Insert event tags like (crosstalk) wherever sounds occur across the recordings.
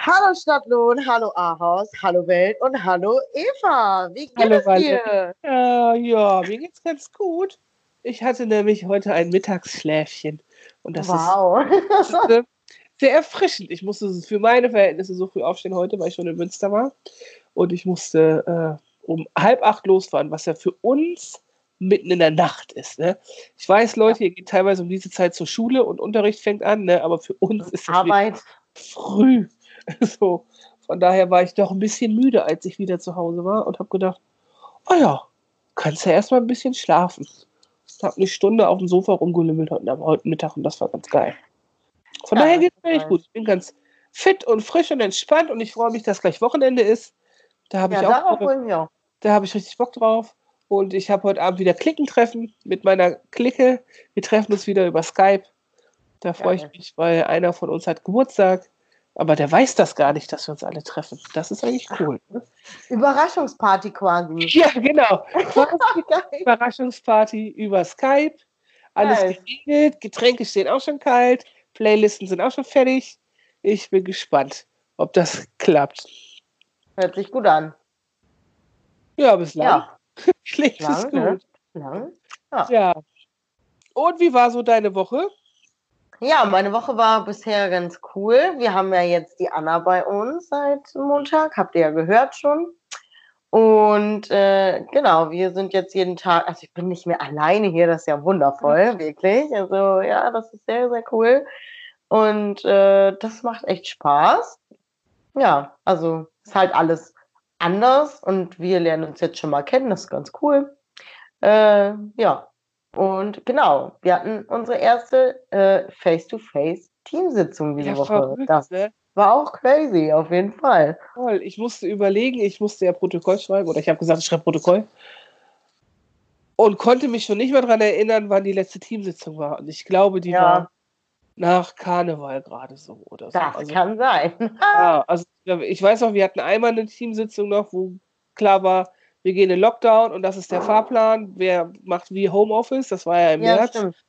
Hallo Stadtlohn, hallo Ahaus, hallo Welt und hallo Eva. Wie geht Hallo, es dir? Äh, ja, mir geht's ganz gut. Ich hatte nämlich heute ein Mittagsschläfchen. Und das wow. ist (laughs) äh, sehr erfrischend. Ich musste für meine Verhältnisse so früh aufstehen heute, weil ich schon in Münster war. Und ich musste äh, um halb acht losfahren, was ja für uns mitten in der Nacht ist. Ne? Ich weiß, Leute, ihr geht teilweise um diese Zeit zur Schule und Unterricht fängt an, ne? aber für uns ist Arbeit. früh. (laughs) So, von daher war ich doch ein bisschen müde, als ich wieder zu Hause war und habe gedacht, oh ja, kannst ja erstmal ein bisschen schlafen. Ich habe eine Stunde auf dem Sofa rumgelümmelt heute, heute Mittag und das war ganz geil. Von Ja, daher geht es mir echt gut. Ich bin ganz fit und frisch und entspannt und ich freue mich, dass gleich Wochenende ist. Da habe Ja, ich auch, auch. da habe ich richtig Bock drauf. Und ich habe heute Abend wieder Klickentreffen mit meiner Clique. Wir treffen uns wieder über Skype. Da freue ich Geil. mich, weil einer von uns hat Geburtstag. Aber der weiß das gar nicht, dass wir uns alle treffen. Das ist eigentlich cool. Ne? Überraschungsparty quasi. Ja, genau. (laughs) Überraschungsparty über Skype. Alles Geil. geregelt. Getränke stehen auch schon kalt. Playlisten sind auch schon fertig. Ich bin gespannt, ob das (laughs) klappt. Hört sich gut an. Ja, bislang Ja, (laughs) klingt es Lang, ne? gut. lang. Ja. Und wie war so deine Woche? Ja, meine Woche war bisher ganz cool. Wir haben ja jetzt die Anna bei uns seit Montag, habt ihr ja gehört schon. Und äh, genau, wir sind jetzt jeden Tag, also ich bin nicht mehr alleine hier, das ist ja wundervoll, wirklich. Also ja, das ist sehr, sehr cool. Und äh, das macht echt Spaß. Ja, also ist halt alles anders und wir lernen uns jetzt schon mal kennen, das ist ganz cool. Äh, ja, und genau, wir hatten unsere erste äh, Face-to-Face-Teamsitzung diese Ja, Woche. verrückt, Das ne? war auch crazy, auf jeden Fall. Toll. Ich musste überlegen, ich musste ja Protokoll schreiben oder ich habe gesagt, ich schreibe Protokoll. Und konnte mich schon nicht mehr daran erinnern, wann die letzte Teamsitzung war. Und ich glaube, die Ja. war nach Karneval gerade so oder so. Das Also, kann sein. ja, (laughs) also ich weiß auch, wir hatten einmal eine Teamsitzung noch, wo klar war, wir gehen in Lockdown und das ist der Fahrplan. Wer macht wie Homeoffice? Das war ja im ja, März. stimmt.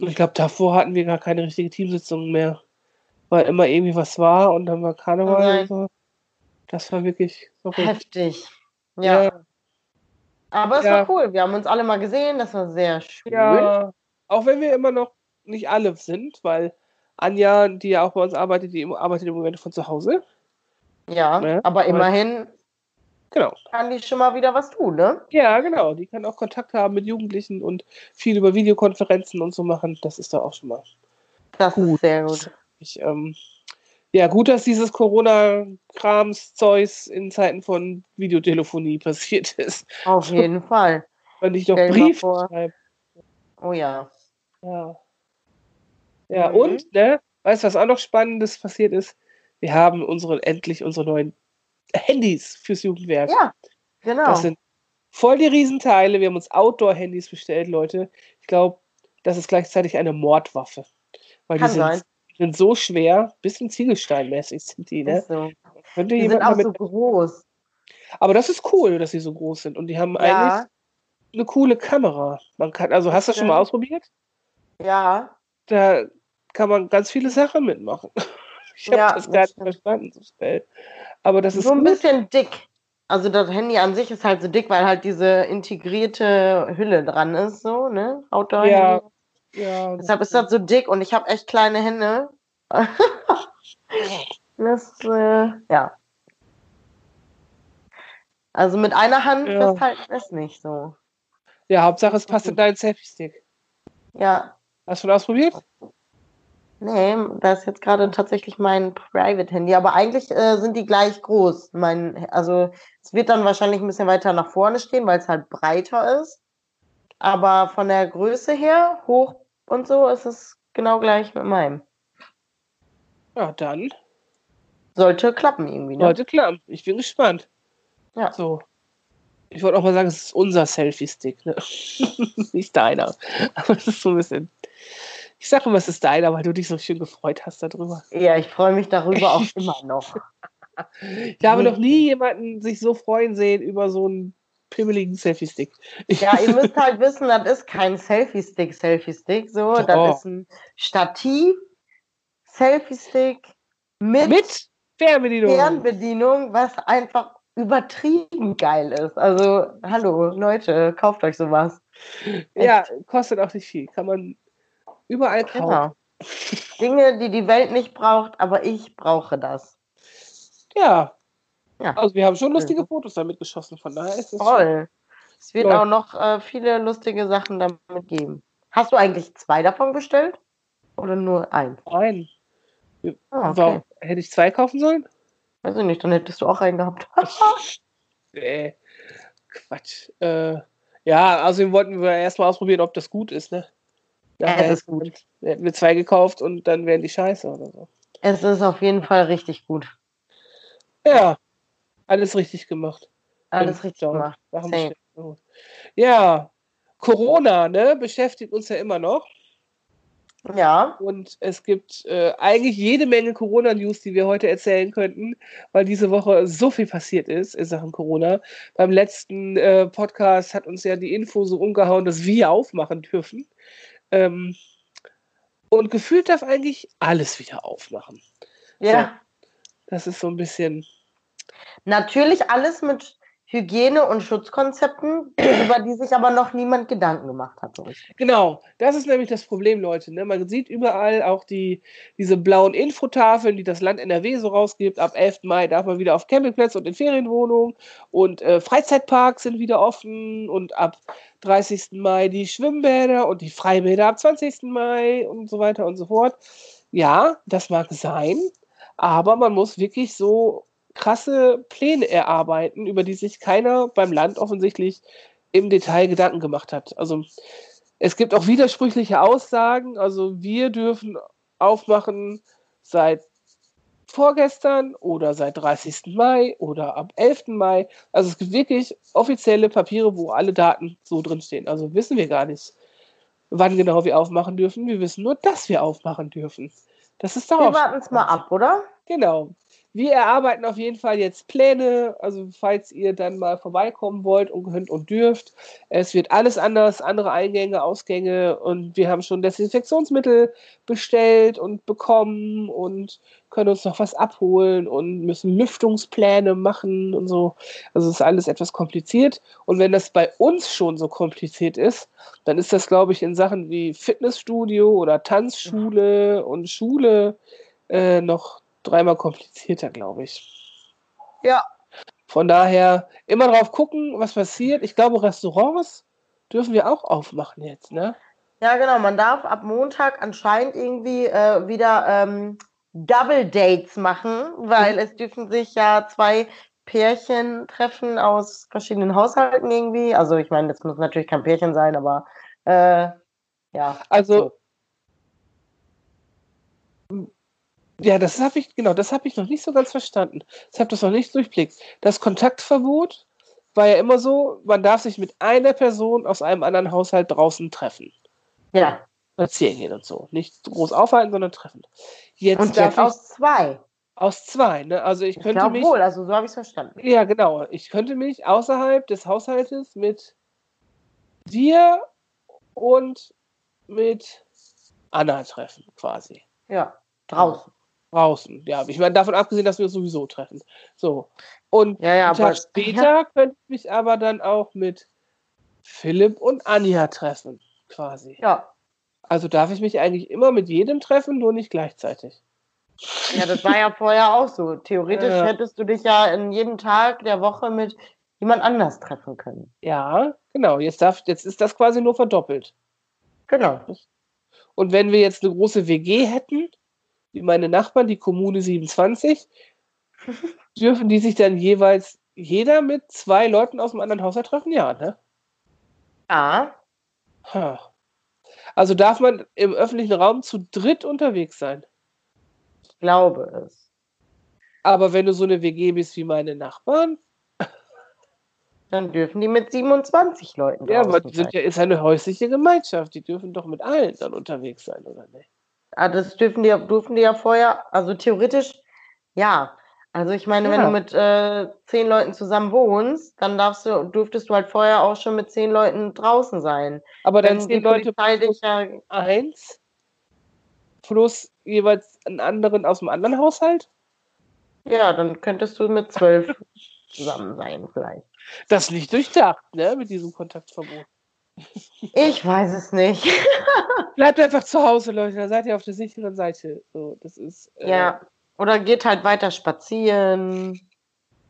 Und ich glaube, davor hatten wir gar keine richtige Teamsitzung mehr. Weil immer irgendwie was war und dann war Karneval Nein. und so. Das war wirklich verrückt. Heftig. Ja. Ja, Aber es Ja. war cool. Wir haben uns alle mal gesehen. Das war sehr schön. ja. Auch wenn wir immer noch nicht alle sind, weil Anja, die ja auch bei uns arbeitet, die arbeitet im Moment von zu Hause. Ja, Ne? aber Aber- immerhin Genau. kann die schon mal wieder was tun, ne? Ja, genau. Die kann auch Kontakt haben mit Jugendlichen und viel über Videokonferenzen und so machen. Das ist da auch schon mal. Das Gut. ist sehr gut. Ich, ähm, ja, gut, dass dieses Corona-Krams-Zeus in Zeiten von Videotelefonie (laughs) passiert ist. Auf jeden (laughs) Fall. Wenn ich noch Stell dir mal Brief vor. schreibe. Oh ja. Ja. Ja, Mhm. und, ne, weißt du, was auch noch Spannendes passiert ist? Wir haben unsere, endlich unsere neuen Handys fürs Jugendwerk. Ja, genau. Das sind voll die Riesenteile. Wir haben uns Outdoor-Handys bestellt, Leute. Ich glaube, das ist gleichzeitig eine Mordwaffe. Weil Kann die sind, sein. sind so schwer, bisschen Ziegelsteinmäßig sind die, ne? So. Könnte Die sind auch so groß. aber das ist cool, dass sie so groß sind. Und die haben eigentlich Ja, eine coole Kamera. Man kann, also hast du das schon mal ausprobiert? ja. Da kann man ganz viele Sachen mitmachen. (laughs) Ich habe Ja, das gar nicht verstanden, so schnell. Aber das ist So ein gut. bisschen dick. Also das Handy an sich ist halt so dick, weil halt diese integrierte Hülle dran ist, so, ne? Outdoor. Ja, ja, Deshalb ist das so dick und ich habe echt kleine Hände. (laughs) das, äh, ja. Also mit einer Hand Ja. festhalten ist nicht so. ja, Hauptsache es passt in deinen Selfie-Stick. Ja. Hast du schon ausprobiert? Nee, das ist jetzt gerade tatsächlich mein Private-Handy, aber eigentlich äh, sind die gleich groß. Mein, also es wird dann wahrscheinlich ein bisschen weiter nach vorne stehen, weil es halt breiter ist. Aber von der Größe her, hoch und so, ist es genau gleich mit meinem. Ja, dann. Sollte klappen irgendwie, ne? Heute klar. Ich bin gespannt. Ja. So. Ich wollte auch mal sagen, es ist unser Selfie-Stick, ne? (laughs) nicht deiner. Aber es ist so ein bisschen. Ich sage immer, es ist deiner, weil du dich so schön gefreut hast darüber. Ja, ich freue mich darüber auch (laughs) immer noch. Ich habe noch nie jemanden sich so freuen sehen über so einen pimmeligen Selfie-Stick. (laughs) Ja, ihr müsst halt wissen, das ist kein Selfie-Stick, Selfie-Stick, so. Doch. Das ist ein Stativ, Selfie-Stick mit, Mit Fernbedienung. Fernbedienung, was einfach übertrieben geil ist. Also, hallo, Leute, kauft euch sowas. Ja, kostet auch nicht viel. Kann man überall kaufen. Genau. Dinge, die die Welt nicht braucht, aber ich brauche das. Ja. Ja. Also wir haben schon lustige Fotos damit geschossen, von daher ist es Toll. Es wird Ja. auch noch äh, viele lustige Sachen damit geben. Hast du eigentlich zwei davon bestellt? Oder nur ein? Nein. Ah, okay. Warum? Hätte ich zwei kaufen sollen? Weiß ich nicht, dann hättest du auch einen gehabt. (laughs) äh, Quatsch. Äh, ja, außerdem wollten wir erstmal ausprobieren, ob das gut ist, ne? Ja, Nachher es ist gut. Hätten wir zwei gekauft und dann wären die scheiße oder so. Es ist auf jeden Fall richtig gut. Ja, alles richtig gemacht. Alles richtig gemacht. Ja, Corona, ne, beschäftigt uns ja immer noch. Ja, Und es gibt äh, eigentlich jede Menge Corona-News, die wir heute erzählen könnten, weil diese Woche so viel passiert ist in Sachen Corona. Beim letzten äh, Podcast hat uns ja die Info so umgehauen, dass wir aufmachen dürfen. Ähm, und gefühlt darf eigentlich alles wieder aufmachen. ja. Das ist so ein bisschen. Natürlich alles mit Hygiene- und Schutzkonzepten, (clears throat) über die sich aber noch niemand Gedanken gemacht hat. So. Genau, das ist nämlich das Problem, Leute. Ne? Man sieht überall auch die, diese blauen Infotafeln, die das Land NRW so rausgibt. Ab 11. Mai darf man wieder auf Campingplätzen und in Ferienwohnungen. Und äh, Freizeitparks sind wieder offen. Und ab 30. Mai die Schwimmbäder und die Freibäder ab 20. Mai und so weiter und so fort. Ja, das mag sein. Aber man muss wirklich so krasse Pläne erarbeiten, über die sich keiner beim Land offensichtlich im Detail Gedanken gemacht hat. Also es gibt auch widersprüchliche Aussagen. Also wir dürfen aufmachen seit vorgestern oder seit 30. Mai oder ab 11. Mai. Also es gibt wirklich offizielle Papiere, wo alle Daten so drinstehen. Also wissen wir gar nicht, wann genau wir aufmachen dürfen. Wir wissen nur, dass wir aufmachen dürfen. Das ist Wir darauf. warten es mal ab, oder? Genau. Wir erarbeiten auf jeden Fall jetzt Pläne, also falls ihr dann mal vorbeikommen wollt und könnt und dürft. Es wird alles anders, andere Eingänge, Ausgänge und wir haben schon Desinfektionsmittel bestellt und bekommen und können uns noch was abholen und müssen Lüftungspläne machen und so. Also ist alles etwas kompliziert. Und wenn das bei uns schon so kompliziert ist, dann ist das, glaube ich, in Sachen wie Fitnessstudio oder Tanzschule und Schule äh, noch dreimal komplizierter, glaube ich. Ja. Von daher immer drauf gucken, was passiert. Ich glaube, Restaurants dürfen wir auch aufmachen jetzt, ne? Ja, genau. Man darf ab Montag anscheinend irgendwie äh, wieder ähm, Double Dates machen, weil es dürfen sich ja zwei Pärchen treffen aus verschiedenen Haushalten irgendwie. Also ich meine, das muss natürlich kein Pärchen sein, aber äh, ja. Also ja, das habe ich genau, das habe ich noch nicht so ganz verstanden. Ich habe das noch nicht durchblickt. Das Kontaktverbot war ja immer so, man darf sich mit einer Person aus einem anderen Haushalt draußen treffen. Ja. Spazieren gehen und so. Nicht groß aufhalten, sondern treffen. Jetzt Und darf jetzt ich aus zwei. aus zwei, ne? Also ich Ich könnte glaube mich. wohl, also so habe ich es verstanden. Ja, genau. Ich könnte mich außerhalb des Haushaltes mit dir und mit Anna treffen, quasi. Ja. Draußen. Draußen. Ja, ich meine, davon abgesehen, dass wir uns sowieso treffen. So. Und Ja, ja, einen Tag später könnte ich mich aber dann auch mit Philipp und Anja treffen, quasi. Ja. Also darf ich mich eigentlich immer mit jedem treffen, nur nicht gleichzeitig. Ja, das war ja vorher auch so. Theoretisch Ja. hättest du dich ja in jedem Tag der Woche mit jemand anders treffen können. Ja, genau. Jetzt, darf, jetzt ist das quasi nur verdoppelt. Genau. Und wenn wir jetzt eine große WG hätten, wie meine Nachbarn, die Kommune 27, (laughs) dürfen die sich dann jeweils jeder mit zwei Leuten aus einem anderen Haushalt treffen? Ja, ne? Ja. Ha. Also darf man im öffentlichen Raum zu dritt unterwegs sein. Ich glaube es. Aber wenn du so eine WG bist wie meine Nachbarn, (laughs) Dann dürfen die mit 27 Leuten Ja, aber die sind ja, ist eine häusliche Gemeinschaft. Die dürfen doch mit allen dann unterwegs sein, oder nicht? Ah, das dürfen die, dürfen die ja vorher, also theoretisch, ja. Also ich meine, wenn Ja. du mit äh, zehn Leuten zusammen wohnst, dann darfst du, dürftest du halt vorher auch schon mit zehn Leuten draußen sein. Aber dann Wenn zehn Leute dich ja, eins plus jeweils einen anderen aus dem anderen Haushalt? ja, dann könntest du mit zwölf (laughs) zusammen sein vielleicht. Das nicht durchdacht, ne, mit diesem Kontaktverbot. Ich weiß es nicht. (laughs) Bleibt einfach zu Hause, Leute, da seid ihr auf der sicheren Seite. So, das ist, äh, Ja. Oder geht halt weiter spazieren.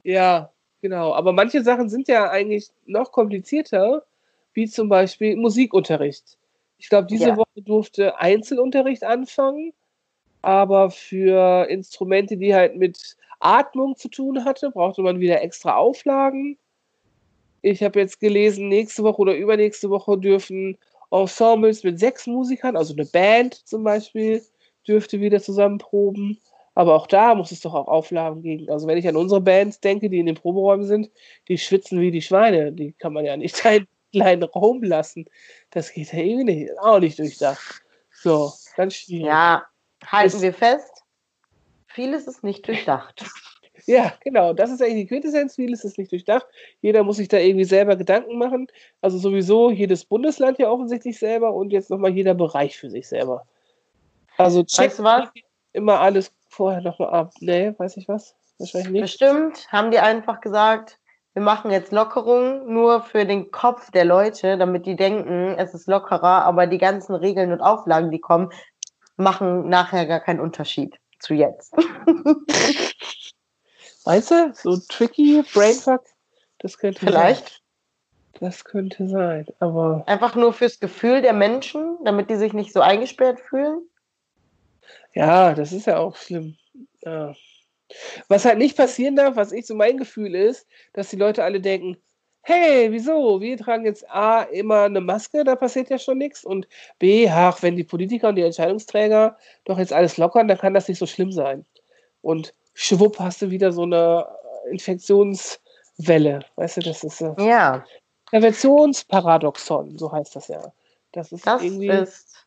Ja, genau. Aber manche Sachen sind ja eigentlich noch komplizierter, wie zum Beispiel Musikunterricht. Ich glaube, diese Ja. Woche durfte Einzelunterricht anfangen, aber für Instrumente, die halt mit Atmung zu tun hatte, brauchte man wieder extra Auflagen. Ich habe jetzt gelesen, nächste Woche oder übernächste Woche dürfen Ensembles mit sechs Musikern, also eine Band zum Beispiel, dürfte wieder zusammen proben. Aber auch da muss es doch auch Auflagen geben. Also wenn ich an unsere Bands denke, die in den Proberäumen sind, die schwitzen wie die Schweine. Die kann man ja nicht in (laughs) einen kleinen Raum lassen. Das geht ja irgendwie nicht. Auch nicht durchdacht. So, ganz schwierig. Ja, halten Ist- wir fest. Vieles ist nicht durchdacht. Ja, genau. Das ist eigentlich die Quintessenz. Vieles ist nicht durchdacht. Jeder muss sich da irgendwie selber Gedanken machen. Also sowieso jedes Bundesland ja offensichtlich selber und jetzt nochmal jeder Bereich für sich selber. Also Weißt du was? immer alles vorher nochmal ab. Nee, weiß ich was? Wahrscheinlich nicht. Bestimmt haben die einfach gesagt, wir machen jetzt Lockerungen nur für den Kopf der Leute, damit die denken, es ist lockerer, aber die ganzen Regeln und Auflagen, die kommen, machen nachher gar keinen Unterschied zu jetzt. (laughs) Weißt du, so tricky Brainfuck, das könnte Vielleicht sein. Das könnte sein, aber einfach nur fürs Gefühl der Menschen, damit die sich nicht so eingesperrt fühlen. ja, das ist ja auch schlimm. Ja. Was halt nicht passieren darf, was ich so mein Gefühl ist, dass die Leute alle denken, hey, wieso? Wir tragen jetzt A immer eine Maske, da passiert ja schon nichts. Und B, ach, wenn die Politiker und die Entscheidungsträger doch jetzt alles lockern, dann kann das nicht so schlimm sein. Und schwupp hast du wieder so eine Infektionswelle. Weißt du, das ist so. Ja, Präventionsparadoxon, so heißt das ja. Das ist das irgendwie, ist,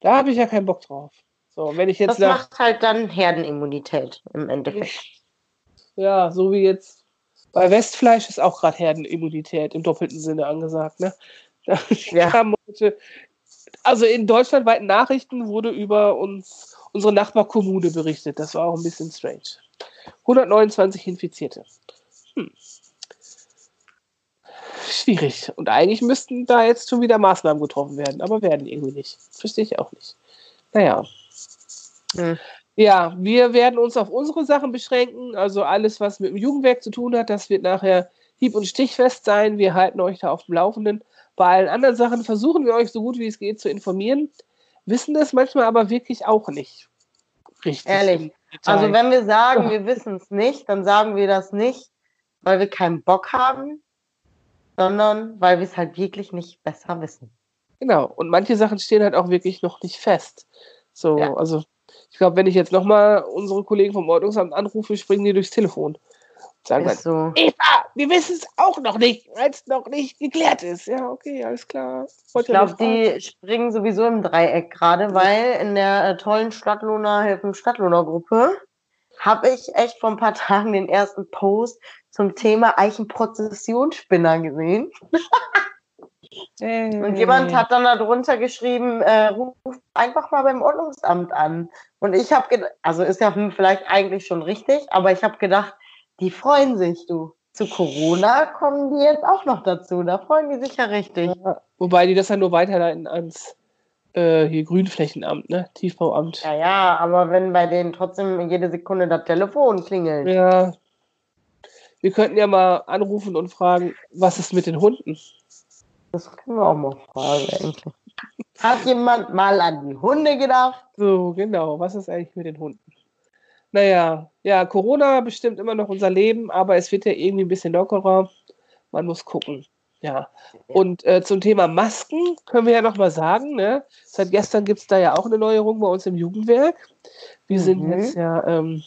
da habe ich ja keinen Bock drauf. So, wenn ich das jetzt nach, macht halt dann Herdenimmunität im Endeffekt. (laughs) ja, so wie jetzt bei Westfleisch ist auch gerade Herdenimmunität im doppelten Sinne angesagt, ne? (laughs) Da Ja. also in deutschlandweiten Nachrichten wurde über uns, unsere Nachbarkommune berichtet. Das war auch ein bisschen strange. 129 Infizierte. Hm. Schwierig. Und eigentlich müssten da jetzt schon wieder Maßnahmen getroffen werden, aber werden irgendwie nicht. Verstehe ich auch nicht. Naja. Hm. Ja, wir werden uns auf unsere Sachen beschränken. Also alles, was mit dem Jugendwerk zu tun hat, das wird nachher hieb- und stichfest sein. Wir halten euch da auf dem Laufenden. Bei allen anderen Sachen versuchen wir euch so gut wie es geht zu informieren, wissen das manchmal aber wirklich auch nicht. Richtig. Ehrlich. Also wenn wir sagen, Ja. wir wissen es nicht, dann sagen wir das nicht, weil wir keinen Bock haben, sondern weil wir es halt wirklich nicht besser wissen. Genau. Und manche Sachen stehen halt auch wirklich noch nicht fest. So, Ja. also ich glaube, wenn ich jetzt nochmal unsere Kollegen vom Ordnungsamt anrufe, springen die durchs Telefon. Und sagen dann, Ist so. Eva, wir wissen es auch noch nicht, weil es noch nicht geklärt ist. Ja, okay, alles klar. Ich Wollt ihr glaube, die springen sowieso im Dreieck gerade, weil in der äh, tollen Stadtlohner Helfen Stadtlohner Gruppe habe ich echt vor ein paar (laughs) Tagen den ersten Post zum Thema Eichenprozessionsspinner gesehen. (laughs) Und jemand hat dann darunter geschrieben, äh, ruf einfach mal beim Ordnungsamt an. Und ich habe gedacht, also ist ja hm, vielleicht eigentlich schon richtig, aber ich habe gedacht, die freuen sich, du. Zu Corona kommen die jetzt auch noch dazu. Da freuen die sich ja richtig. Ja, wobei die das ja nur weiterleiten ans äh, hier Grünflächenamt, ne? Tiefbauamt. Ja, ja, aber wenn bei denen trotzdem jede Sekunde das Telefon klingelt. Ja. Wir könnten ja mal anrufen und fragen, was ist mit den Hunden? Das können wir auch mal fragen, eigentlich. Hat jemand mal an die Hunde gedacht? So, genau. Was ist eigentlich mit den Hunden? Naja, ja, Corona bestimmt immer noch unser Leben, aber es wird ja irgendwie ein bisschen lockerer. Man muss gucken. Ja. Und äh, zum Thema Masken können wir ja nochmal sagen, ne? Seit gestern gibt es da ja auch eine Neuerung bei uns im Jugendwerk. Wir sind Mhm. jetzt ja ähm,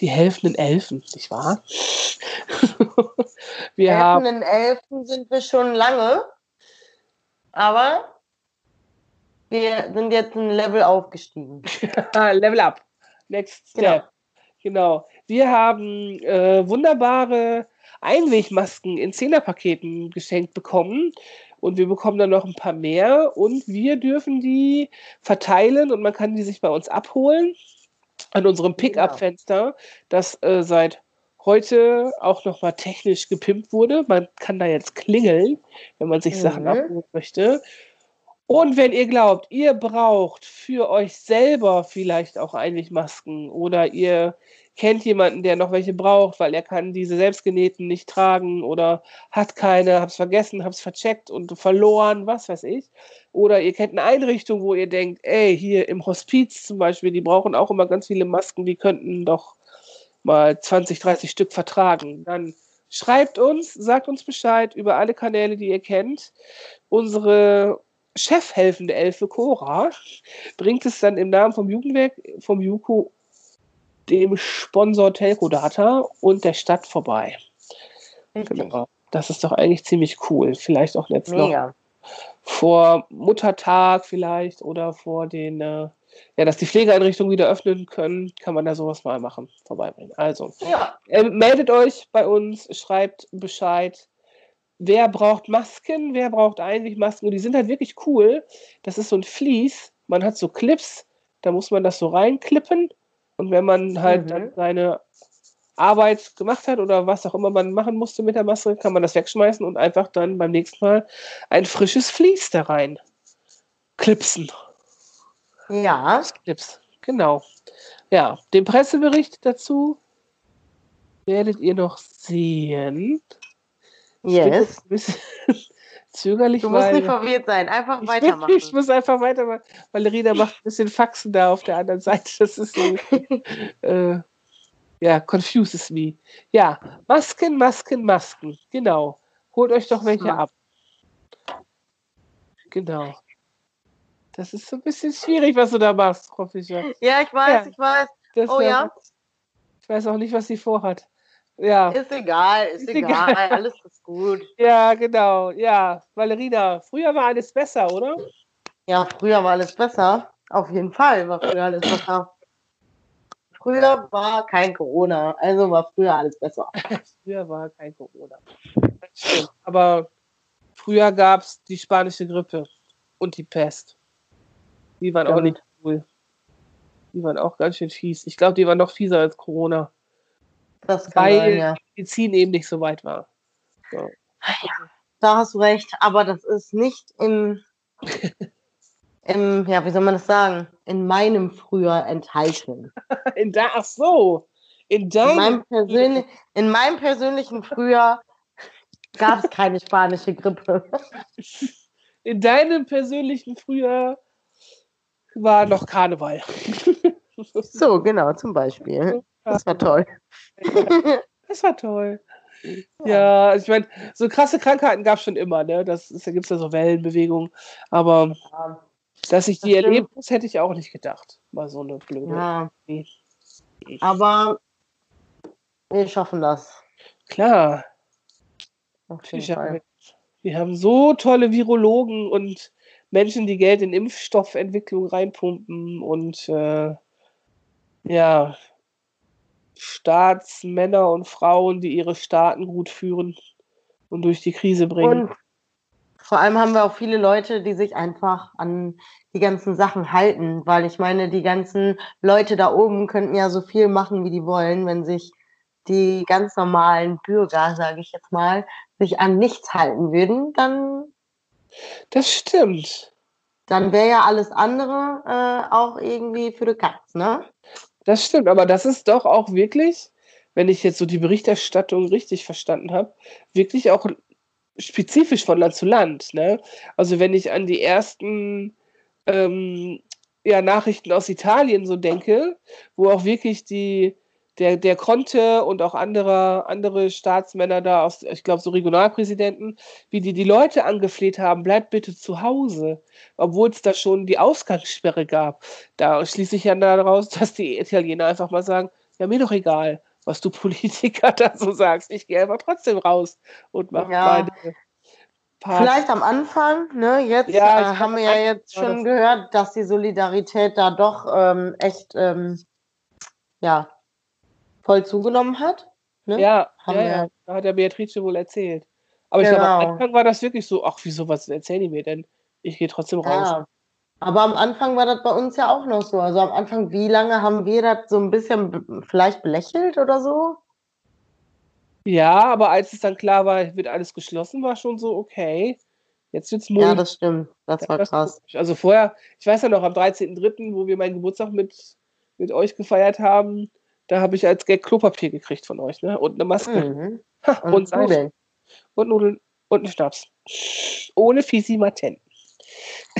die helfenden Elfen, nicht wahr? (laughs) wir haben. 11. sind wir schon lange. Aber wir sind jetzt ein Level aufgestiegen. (laughs) Level up. Next step. Genau. Genau. Wir haben äh, wunderbare Einwegmasken in Zehnerpaketen geschenkt bekommen. Und wir bekommen dann noch ein paar mehr. Und wir dürfen die verteilen und man kann die sich bei uns abholen an unserem Pickup-Fenster, das äh, seit heute auch nochmal technisch gepimpt wurde. Man kann da jetzt klingeln, wenn man sich Sachen Mhm. abholen möchte. Und wenn ihr glaubt, ihr braucht für euch selber vielleicht auch Einwegmasken oder ihr kennt jemanden, der noch welche braucht, weil er kann diese selbstgenähten nicht tragen oder hat keine, hab's vergessen, hab's vercheckt und verloren, was weiß ich. Oder ihr kennt eine Einrichtung, wo ihr denkt, ey, hier im Hospiz zum Beispiel, die brauchen auch immer ganz viele Masken, die könnten doch mal 20, 30 Stück vertragen. Dann schreibt uns, sagt uns Bescheid über alle Kanäle, die ihr kennt. Unsere chefhelfende Elfe Cora bringt es dann im Namen vom Jugendwerk, vom Juko, dem Sponsor Telco Data und der Stadt vorbei. Richtig. Genau. Das ist doch eigentlich ziemlich cool. Vielleicht auch jetzt noch Mega. vor Muttertag vielleicht oder vor den, äh, ja, dass die Pflegeeinrichtungen wieder öffnen können, kann man da sowas mal machen, vorbeibringen. Also, Ja, äh, meldet euch bei uns, schreibt Bescheid. Wer braucht Masken? Wer braucht eigentlich Masken? Und die sind halt wirklich cool. Das ist so ein Vlies. Man hat so Clips, da muss man das so reinklippen. Und wenn man halt Mhm. dann seine Arbeit gemacht hat oder was auch immer man machen musste mit der Maske, kann man das wegschmeißen und einfach dann beim nächsten Mal ein frisches Vlies da rein klipsen. ja. Clips, genau. Ja, den Pressebericht dazu werdet ihr noch sehen. Bin Yes. (laughs) zögerlich, Du musst weil nicht verwirrt sein. Einfach ich, weitermachen. ich muss einfach weitermachen. Valerina macht ein bisschen Faxen da auf der anderen Seite. Das ist so, (laughs) äh, ja, confuses me. Ja, Masken, Masken, Masken. Genau. Holt euch doch welche ab. Genau. Das ist so ein bisschen schwierig, was du da machst, Frau Fischer. Ja, ich weiß, Ja. ich weiß. Oh ja. Ich weiß auch nicht, was sie vorhat. Ja, Ist egal, ist, Ist egal. egal. (laughs) Alles ist gut. ja, genau. Ja, Valerina, früher war alles besser, oder? Ja, früher war alles besser. Auf jeden Fall war früher alles besser. Früher war kein Corona, also war früher alles besser. (laughs) Früher war kein Corona. Aber früher gab es die spanische Grippe und die Pest. Die waren auch Stimmt. nicht cool. Die waren auch ganz schön fies. Ich glaube, die waren noch fieser als Corona. Das kann Weil- sein, ja. Die Medizin eben nicht so weit war. So. Da hast du recht, aber das ist nicht im, (laughs) im, ja, wie soll man das sagen, in meinem früher enthalten. (laughs) In da, ach so. In In deinem. meinem, persönlich, in meinem persönlichen Früher gab es keine spanische Grippe. (laughs) in deinem persönlichen Frühjahr war noch Karneval. So, genau, zum Beispiel. Das war toll. (laughs) Das war toll. Ja, also ich meine, so krasse Krankheiten gab es schon immer, ne? Das ist, da gibt es ja so Wellenbewegungen. Aber dass ich die Das stimmt. erleben muss, hätte ich auch nicht gedacht. Mal so eine blöde. Ja, aber wir schaffen das. Klar, wir, wir haben so tolle Virologen und Menschen, die Geld in Impfstoffentwicklung reinpumpen und äh, ja, Staatsmänner und Frauen, die ihre Staaten gut führen und durch die Krise bringen. Und vor allem haben wir auch viele Leute, die sich einfach an die ganzen Sachen halten, weil ich meine, die ganzen Leute da oben könnten ja so viel machen, wie die wollen, wenn sich die ganz normalen Bürger, sage ich jetzt mal, sich an nichts halten würden, dann, Das stimmt. dann wäre ja alles andere äh, auch irgendwie für die Katz, ne? Das stimmt, aber das ist doch auch wirklich, wenn ich jetzt so die Berichterstattung richtig verstanden habe, wirklich auch spezifisch von Land zu Land. Ne? Also wenn ich an die ersten ähm, ja, Nachrichten aus Italien so denke, wo auch wirklich die, der, der Conte und auch andere, andere Staatsmänner da aus, ich glaube, so Regionalpräsidenten, wie die die Leute angefleht haben, bleibt bitte zu Hause, obwohl es da schon die Ausgangssperre gab. Da schließe ich ja daraus, dass die Italiener einfach mal sagen, ja, mir doch egal. was du (laughs) Politiker da so sagst. Ich gehe einfach trotzdem raus und mache Ja. meine Party. Vielleicht am Anfang, ne? Jetzt Ja, äh, haben wir ja jetzt schon das- gehört, dass die Solidarität da doch ähm, echt ähm, ja, voll zugenommen hat. Ne? Ja, ja, ja, da hat der Beatrice wohl erzählt. Aber ich glaube, am Genau. Anfang war das wirklich so, ach, wieso, was erzählen die mir denn? Ich gehe trotzdem raus. Ja. Aber am Anfang war das bei uns ja auch noch so. Also am Anfang, wie lange haben wir das so ein bisschen vielleicht belächelt oder so? Ja, aber als es dann klar war, wird alles geschlossen, war schon so, okay, jetzt wird's Ja, mulmig. das stimmt. Das war Das krass. komisch. Also vorher, ich weiß ja noch, am 13.03., wo wir meinen Geburtstag mit, mit euch gefeiert haben, da habe ich als Gag Klopapier gekriegt von euch, ne? Und eine Maske. Mhm. Ha, Und, und, Seife. Nudeln. Und Nudeln und einen Schnaps. Ohne Fisimaten.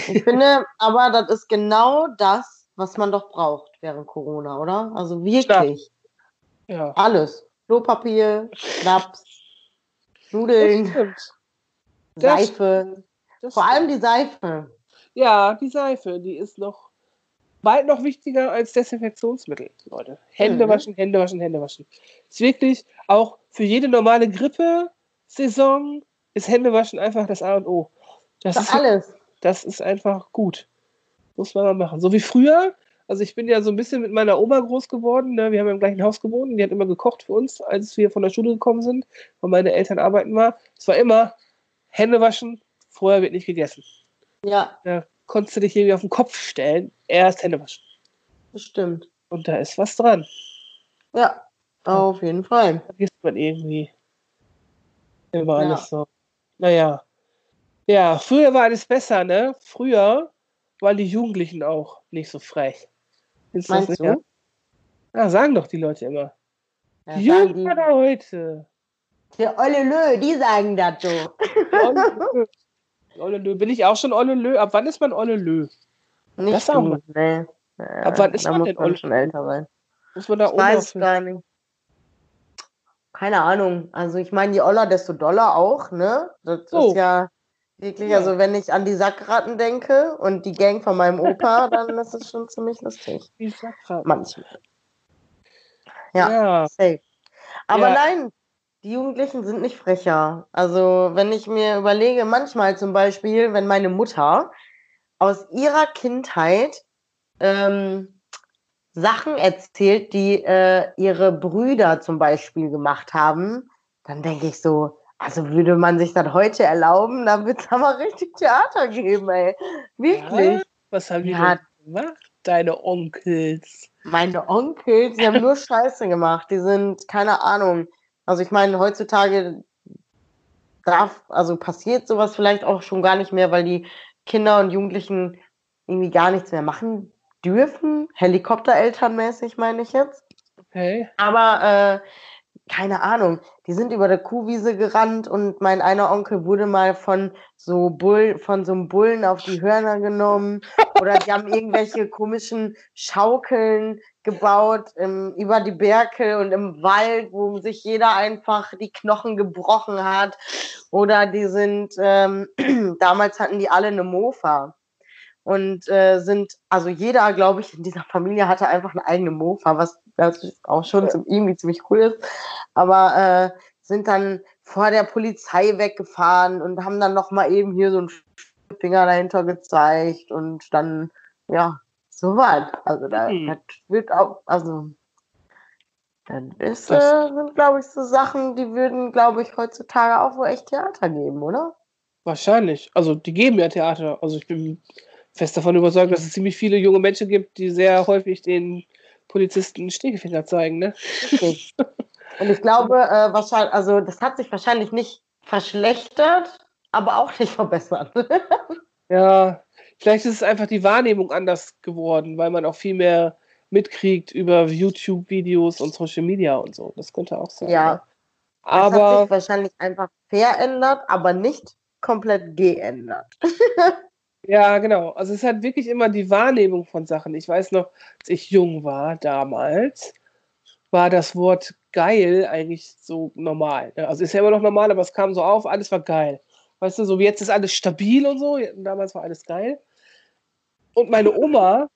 Ich finde, aber das ist genau das, was man doch braucht während Corona, oder? Also wirklich. Ja. Alles. Klopapier, Schnaps, Nudeln, Seife. Das Vor allem die Seife. Ja, die Seife, die ist noch bald noch wichtiger als Desinfektionsmittel, Leute. Hände Mhm. waschen, Hände waschen, Hände waschen. Ist wirklich auch für jede normale Grippe-Saison ist Händewaschen einfach das A und O. Das Für ist, alles. das ist einfach gut. Muss man mal machen. So wie früher. Also ich bin ja so ein bisschen mit meiner Oma groß geworden. Ne? Wir haben ja im gleichen Haus gewohnt. und Die hat immer gekocht für uns, als wir von der Schule gekommen sind, weil meine Eltern arbeiten war. Es war immer Hände waschen, vorher wird nicht gegessen. Ja, Da konntest du dich irgendwie auf den Kopf stellen, erst Hände waschen. das stimmt. Und da ist was dran. Ja, auf jeden Fall. Vergisst man irgendwie immer Ja. alles so. Naja. Ja, früher war alles besser, ne? Früher waren die Jugendlichen auch nicht so frech. Das Meinst nicht, du? Ja? ja, sagen doch die Leute immer. Ja, die Jugend von heute. die, die Olle Lö, die sagen das so. Olle. Bin ich auch schon Olle Lö? Ab wann ist man Olle Lö? Nicht Das du, nee. Ab wann ist da man denn Olle? schon älter sein. Muss man da Ich weiß es gar nicht. Keine Ahnung. Also ich meine, je Oller, desto doller auch, ne? Das So. ist ja wirklich, Ja. also wenn ich an die Sackratten denke und die Gang von meinem Opa, (laughs) dann ist es schon ziemlich lustig. Die Sackra- Manchmal. Ja, ja. safe. Aber Ja. nein, die Jugendlichen sind nicht frecher. Also wenn ich mir überlege, manchmal zum Beispiel, wenn meine Mutter aus ihrer Kindheit ähm, Sachen erzählt, die äh, ihre Brüder zum Beispiel gemacht haben, dann denke ich so, also würde man sich das heute erlauben, dann wird es (laughs) aber richtig Theater geben, ey. Wirklich. Ja? Was haben die Ja. denn gemacht? Deine Onkels. Meine Onkels, die haben nur (laughs) Scheiße gemacht. Die sind, keine Ahnung. Also ich meine, heutzutage darf, also passiert sowas vielleicht auch schon gar nicht mehr, weil die Kinder und Jugendlichen irgendwie gar nichts mehr machen dürfen. Helikopterelternmäßig meine ich jetzt. Okay. Aber äh, keine Ahnung, die sind über der Kuhwiese gerannt und mein einer Onkel wurde mal von so Bull, von so einem Bullen auf die Hörner genommen. (laughs) Oder die haben irgendwelche komischen Schaukeln gebaut im, über die Berke und im Wald, wo sich jeder einfach die Knochen gebrochen hat. Oder die sind, ähm, (clears throat) damals hatten die alle eine Mofa und äh, sind, also jeder, glaube ich, in dieser Familie hatte einfach eine eigene Mofa, was auch schon zum, irgendwie ziemlich cool ist. Aber äh, sind dann vor der Polizei weggefahren und haben dann noch mal eben hier so einen Finger dahinter gezeigt und dann, ja, so was. Also da Hm. das wird auch, also das ist, Das- äh, sind, glaube ich, so Sachen, die würden, glaube ich, heutzutage auch wohl echt Theater geben, oder? Wahrscheinlich. Also die geben ja Theater. Also ich bin fest davon überzeugt, dass es ziemlich viele junge Menschen gibt, die sehr häufig den Polizisten Stinkefinger zeigen, ne? Richtig. (laughs) Und ich glaube, äh, wahrscheinlich, also das hat sich wahrscheinlich nicht verschlechtert, aber auch nicht verbessert. (laughs) Ja, vielleicht ist es einfach die Wahrnehmung anders geworden, weil man auch viel mehr mitkriegt über YouTube-Videos und Social Media und so. Das könnte auch sein. Ja. ne? Das hat Aber sich wahrscheinlich einfach verändert, aber nicht komplett geändert. (laughs) Ja, genau. Also es ist halt wirklich immer die Wahrnehmung von Sachen. Ich weiß noch, als ich jung war damals, war das Wort geil eigentlich so normal. ne? Also ist ja immer noch normal, aber es kam so auf, alles war geil. Weißt du, so wie jetzt ist alles stabil und so. Damals war alles geil. Und meine Oma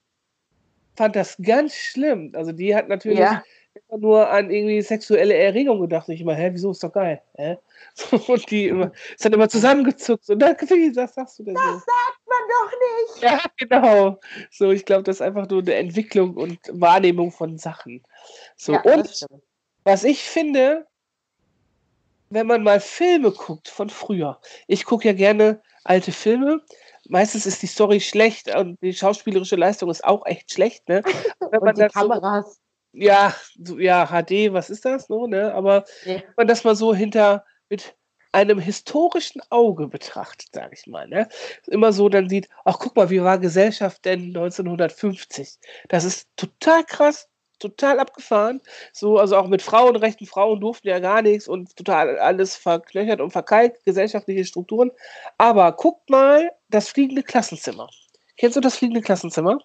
fand das ganz schlimm. Also die hat natürlich Ja. Immer nur an irgendwie sexuelle Erregung gedacht. Und ich immer, hä, wieso ist doch geil? Hä? (laughs) Und die immer, ist dann immer zusammengezuckt. Und dann, wie was sagst du denn Das so? sagt man doch nicht. Ja, genau. So, ich glaube, das ist einfach nur eine Entwicklung und Wahrnehmung von Sachen. So, Ja, das und was ich finde, wenn man mal Filme guckt von früher. Ich gucke ja gerne alte Filme. Meistens ist die Story schlecht und die schauspielerische Leistung ist auch echt schlecht. Ne? (laughs) Wenn man Und die das Kameras. Ja, so, ja, HD, was ist das? No, ne? Aber Ja. wenn man das mal so hinter mit einem historischen Auge betrachtet, sage ich mal, ne? immer so dann sieht, ach guck mal, wie war Gesellschaft denn 1950? Das ist total krass, total abgefahren. So, also auch mit Frauenrechten, Frauen durften ja gar nichts und total alles verknöchert und verkalkt, gesellschaftliche Strukturen. Aber guckt mal das fliegende Klassenzimmer. Kennst du das fliegende Klassenzimmer?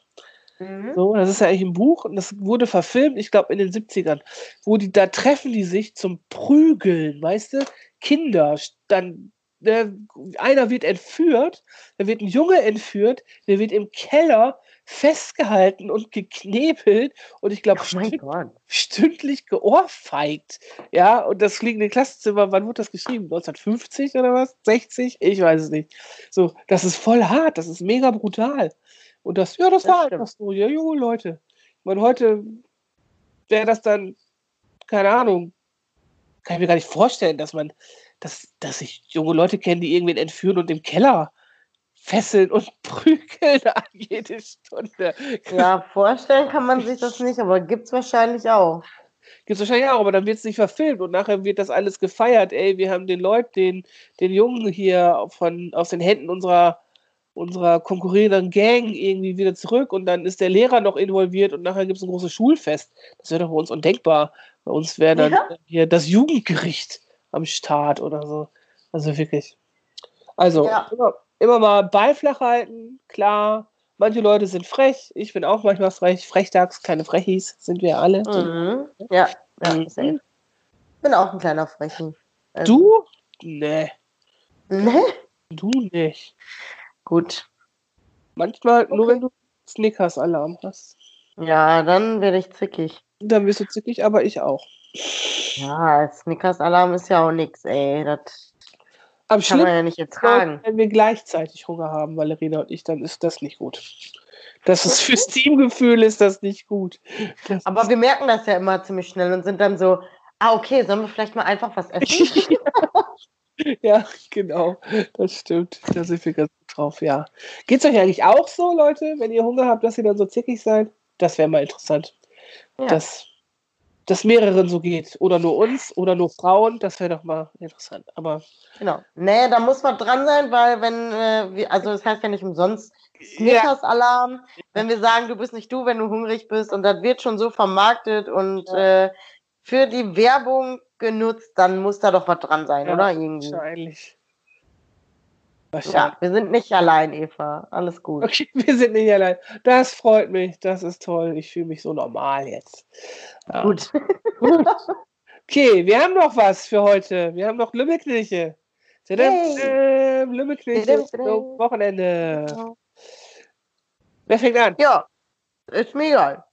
Mhm. So, das ist ja eigentlich ein Buch und das wurde verfilmt, ich glaube in den 70ern, wo die, da treffen die sich zum Prügeln, weißt du? Kinder, dann, ne, einer wird entführt, da wird ein Junge entführt, der wird im Keller festgehalten und geknebelt und ich glaube Oh Gott. stündlich geohrfeigt. Ja, und das fliegende Klassenzimmer, wann wurde das geschrieben? 1950 oder was? 60? Ich weiß es nicht. So, das ist voll hart, das ist mega brutal. Und das, ja, das, Das war stimmt. einfach so, ja, junge Leute. Ich meine, heute wäre das dann, keine Ahnung, kann ich mir gar nicht vorstellen, dass man, dass, dass ich junge Leute kenne, die irgendwen entführen und im Keller fesseln und (laughs) prügeln an jede Stunde. Ja, vorstellen kann man sich das nicht, aber gibt's wahrscheinlich auch. Gibt es wahrscheinlich auch, aber dann wird es nicht verfilmt und nachher wird das alles gefeiert. Ey, wir haben den Leuten, den, den Jungen hier von, aus den Händen unserer, unserer konkurrierenden Gang irgendwie wieder zurück und dann ist der Lehrer noch involviert und nachher gibt es ein großes Schulfest. Das wäre doch bei uns undenkbar. Bei uns wäre dann Ja. hier das Jugendgericht am Start oder so. Also wirklich. Also Ja. immer, immer mal Beiflach halten, klar. Manche Leute sind frech, ich bin auch manchmal frech. Frechtags, keine Frechis, sind wir alle. Mhm. Ja, ja, Mhm. bin auch ein kleiner Frechen. Also, Du? Nee, Ne? du nicht. Gut. Manchmal, nur Okay. wenn du Snickers-Alarm hast. Ja, dann werde ich zickig. Dann wirst du zickig, aber ich auch. Ja, Snickers-Alarm ist ja auch nix, ey. Das Am kann man ja nicht ertragen. wenn wir gleichzeitig Hunger haben, Valerina und ich, dann ist das nicht gut. Das ist fürs Teamgefühl ist das nicht gut. Das Aber wir merken das ja immer ziemlich schnell und sind dann so, ah, okay, sollen wir vielleicht mal einfach was essen? (laughs) (laughs) (laughs) Ja, genau. Das stimmt. Da sind wir ganz gut drauf, ja. Geht's euch eigentlich auch so, Leute, wenn ihr Hunger habt, dass ihr dann so zickig seid? Das wäre mal interessant. Ja. Dass das mehreren so geht. Oder nur uns oder nur Frauen, das wäre doch mal interessant. Aber Genau. Nee, da muss man dran sein, weil wenn äh, wir, also das heißt ja nicht umsonst Snickers-Alarm, wenn wir sagen, du bist nicht du, wenn du hungrig bist und das wird schon so vermarktet und äh, für die Werbung genutzt, dann muss da doch was dran sein, Ja, oder? Irgendwie. wahrscheinlich. Ja, wir sind nicht allein, Eva. Alles gut. Okay, (laughs) wir sind nicht allein. Das freut mich. Das ist toll. Ich fühle mich so normal jetzt. Ja. Gut. Gut. Okay, wir haben noch was für heute. Wir haben noch Lümmelknilche. Tadam, Lümmelknilche. Wochenende. Wer fängt an? Ja, ist mir egal.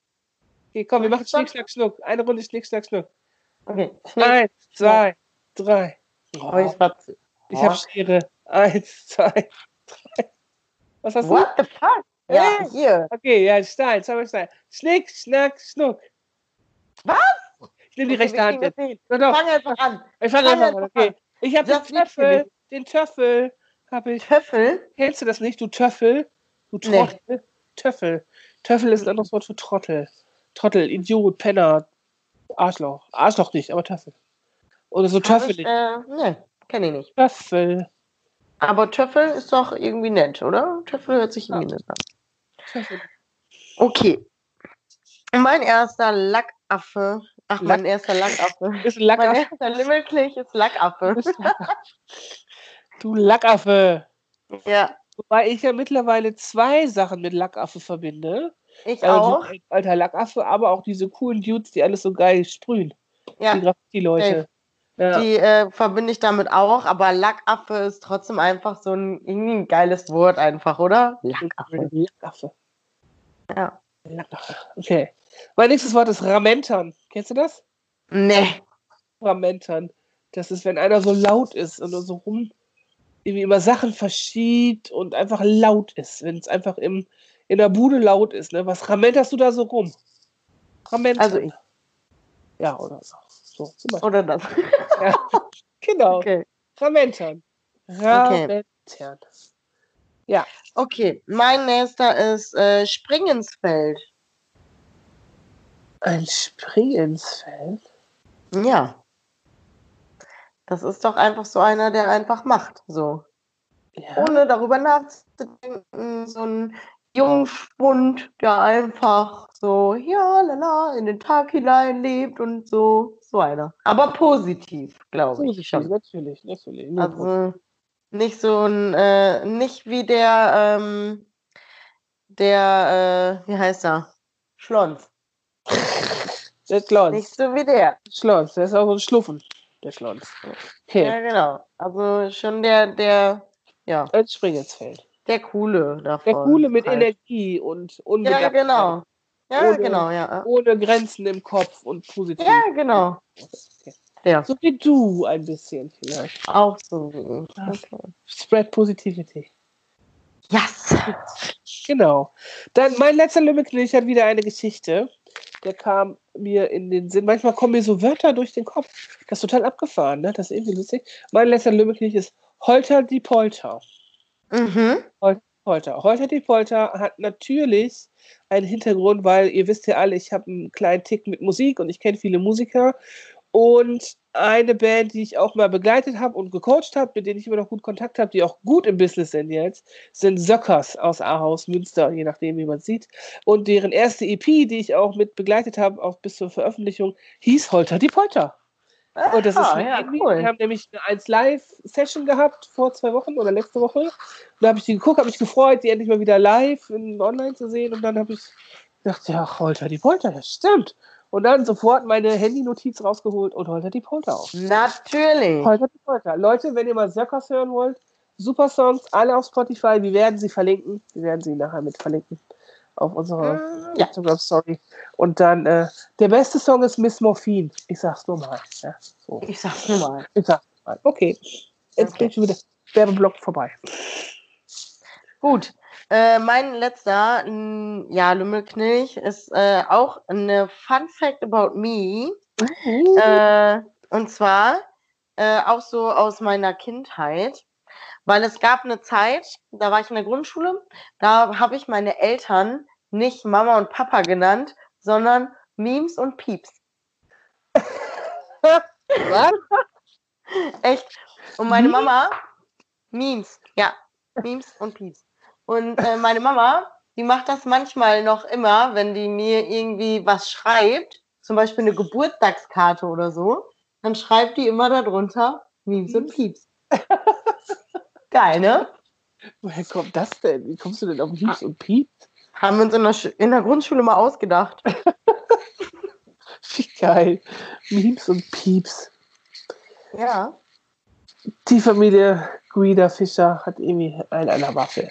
Okay, komm, wir machen. Schnick, Schnack, Schnuck. Eine Runde Schnick, Schnack, Schnuck. Okay. Eins, zwei, drei. Oh, ich zu- ich oh. habe Schere. Eins, zwei, drei. Was hast du? What the fuck? Ja, Hey. hier. Okay, ja, Stein, zweimal Stein. Schnick, Schnack, Schnuck. Was? Ich nehme die Okay, rechte Hand. Doch, doch. Fang einfach an. Ich fange fang einfach an, okay. Ich habe den Töffel. Den Töffel habe ich. Töffel? Kennst du das nicht, du Töffel? Du Nee. Trottel? Töffel. Töffel ist ein anderes Wort für Trottel. Trottel, Idiot, Penner, Arschloch. Arschloch nicht, aber Töffel. Oder so Töffel ich, nicht. äh, ne, kenne ich nicht. Töffel. Aber Töffel ist doch irgendwie nett, oder? Töffel hört sich irgendwie Ja. nett an. Töffel. Okay. Mein erster Lackaffe. Ach, mein Lack- erster Lackaffe. Ist ein Mein Lackaffe. erster Limmelklich ist Lackaffe. Du Lackaffe. Ja, Wobei ich ja mittlerweile zwei Sachen mit Lackaffe verbinde. Ich Also auch. ein alter Lackaffe, aber auch diese coolen Dudes, die alles so geil sprühen. Die Ja, Graffiti-Leute. Ja. die äh, verbinde ich damit auch, aber Lackaffe ist trotzdem einfach so ein, ein geiles Wort einfach, oder? Lackaffe. Lackaffe. Ja. Lackaffe. Okay. Mein nächstes Wort ist Ramentern. Kennst du das? Nee. Temperamentern. Das ist, wenn einer so laut ist und so rum, irgendwie immer Sachen verschiebt und einfach laut ist. Wenn es einfach im, in der Bude laut ist. Ne? Was ramenterst du da so rum? Ramentern. Also ich. Ja, oder so. so. Oder das. (laughs) ja. Genau. Okay. Ramentern. Ramentern. Ja. Okay, mein nächster ist äh, Springensfeld. Ein Springensfeld? Ja. Das ist doch einfach so einer, der einfach macht. So. Ja. Ohne darüber nachzudenken. So ein Jungspund, der einfach so, ja, lala, in den Tag hinein lebt und so. So einer. Aber positiv, glaube ich. Schon. natürlich, natürlich. Positiv. Also nicht so ein, äh, nicht wie der, ähm, der, äh, wie heißt er? Schlons. der Klons. Nicht so wie der. Schlons, der ist auch so ein Schluffen. Der Schlons. Okay. Ja, genau. Also schon der, der, ja, Ein Springensfeld. Der coole davon. Der coole mit halt. Energie und Ja, Unbedarftheit. genau. Ja, Ohne- genau, ja. Ohne Grenzen im Kopf und positiv. Ja, genau. Okay. Der. So wie du ein bisschen vielleicht. Auch so. Ja. Okay. Spread Positivity. Yes. Genau. Dann mein letzter Lümmelknilch hat wieder eine Geschichte. Der kam mir in den Sinn. Manchmal kommen mir so Wörter durch den Kopf. Das ist total abgefahren, ne? Das ist irgendwie lustig. Mein letzter Lümmelknilch ist Holter die Polter. Mhm. Polter. Holter die Polter hat natürlich einen Hintergrund, weil ihr wisst ja alle, ich habe einen kleinen Tick mit Musik und ich kenne viele Musiker. Und eine Band, die ich auch mal begleitet habe und gecoacht habe, mit denen ich immer noch gut Kontakt habe, die auch gut im Business sind jetzt, sind Söckers aus Ahaus, Münster, je nachdem, wie man sieht. Und deren erste EP, die ich auch mit begleitet habe, auch bis zur Veröffentlichung, hieß Holter die Polter. Und das ist Ah, ja, irgendwie, cool. wir haben nämlich eine 1 Live-Session gehabt vor zwei Wochen oder letzte Woche. Und da habe ich die geguckt, habe mich gefreut, die endlich mal wieder live in, online zu sehen. Und dann habe ich gedacht, ja, Holter die Polter, das stimmt. Und dann sofort meine Handy-Notiz rausgeholt und Holter die Polter auf. Natürlich. Holter die Polter. Leute, wenn ihr mal Söckers hören wollt, super Songs, alle auf Spotify. Wir werden sie verlinken. Wir werden sie nachher mit verlinken auf unserer Mm, Ja. Instagram-Story. Und dann, äh, der beste Song ist Miss Morphine. Ich sag's nur mal. Ja, so. Ich sag's nur mal. Ich sag's mal. Okay. Jetzt Okay. geht schon wieder Werbeblock vorbei. Gut. Äh, mein letzter, n- ja, Lümmelknilch, ist äh, auch eine Fun Fact about me. Äh, und zwar äh, auch so aus meiner Kindheit. Weil es gab eine Zeit, da war ich in der Grundschule, da habe ich meine Eltern nicht Mama und Papa genannt, sondern Memes und Pieps. (laughs) Was? Echt. Und meine Memes? Mama, Memes, ja, Memes und Pieps. Und äh, meine Mama, die macht das manchmal noch immer, wenn die mir irgendwie was schreibt, zum Beispiel eine Geburtstagskarte oder so, dann schreibt die immer darunter Memes und Pieps. (laughs) Geil, ne? Woher kommt das denn? Wie kommst du denn auf Pieps und Pieps? Haben wir uns in der, Sch- in der Grundschule mal ausgedacht. (laughs) Wie geil. Memes und Pieps. Ja. Die Familie Guida Fischer hat irgendwie einen an der Waffe.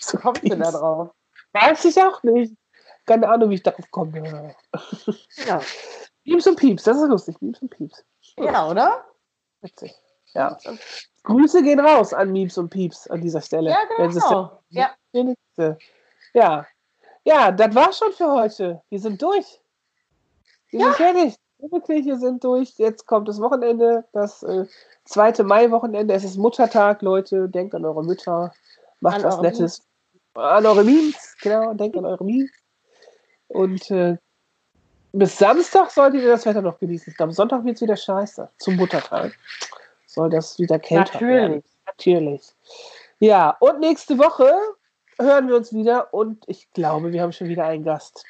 so Kommst du da drauf? Weiß ich auch nicht. Keine Ahnung, wie ich darauf komme. Ja. Memes und Pieps, das ist lustig. Memes und Pieps. Ja, oder? Witzig. Ja. Grüße gehen raus an Memes und Pieps an dieser Stelle. Ja, Wenn genau. Ja. Wenigste. Ja. Ja, das war's schon für heute. Wir sind durch. Wir sind fertig. Wirklich, wir sind durch. Jetzt kommt das Wochenende, das äh, zweite Mai-Wochenende. Es ist Muttertag, Leute. Denkt an eure Mütter. Macht An was Nettes. An eure Memes, genau. Denkt an eure Memes. Und äh, bis Samstag solltet ihr das Wetter noch genießen. Ich glaube, Sonntag wird es wieder scheiße. Zum Muttertag soll das wieder kälter werden. Natürlich. Natürlich. Ja, und nächste Woche hören wir uns wieder und ich glaube, wir haben schon wieder einen Gast.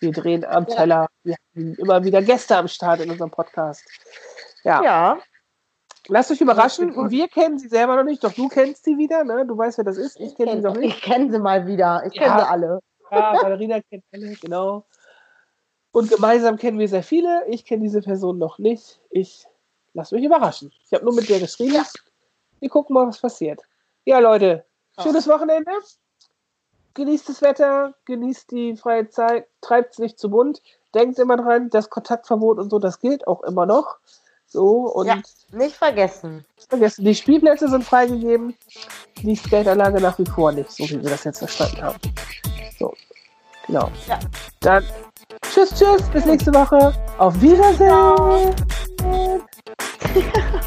Wir drehen am Ja. Teller. Wir haben immer wieder Gäste am Start in unserem Podcast. Ja, Ja. lasst euch überraschen. Gut. Wir kennen sie selber noch nicht, doch du kennst sie wieder, ne? Du weißt, wer das ist. Ich kenne sie noch nicht. Ich kenne sie mal wieder. Ich Ja. kenne sie alle. Ja, Valerina kennt alle, genau. Und gemeinsam kennen wir sehr viele. Ich kenne diese Person noch nicht. Ich lasse mich überraschen. Ich habe nur mit der geschrieben. Wir gucken mal, was passiert. Ja, Leute, schönes Wochenende. Genießt das Wetter, genießt die freie Zeit, treibt es nicht zu bunt. denkt immer dran, das Kontaktverbot und so, das gilt auch immer noch. So, und Ja. Nicht vergessen. vergessen, die Spielplätze sind freigegeben, die Skateanlage nach wie vor nicht, so wie wir das jetzt verstanden haben. So, genau. Ja. Dann tschüss, tschüss, bis nächste Woche. Auf Wiedersehen. (laughs)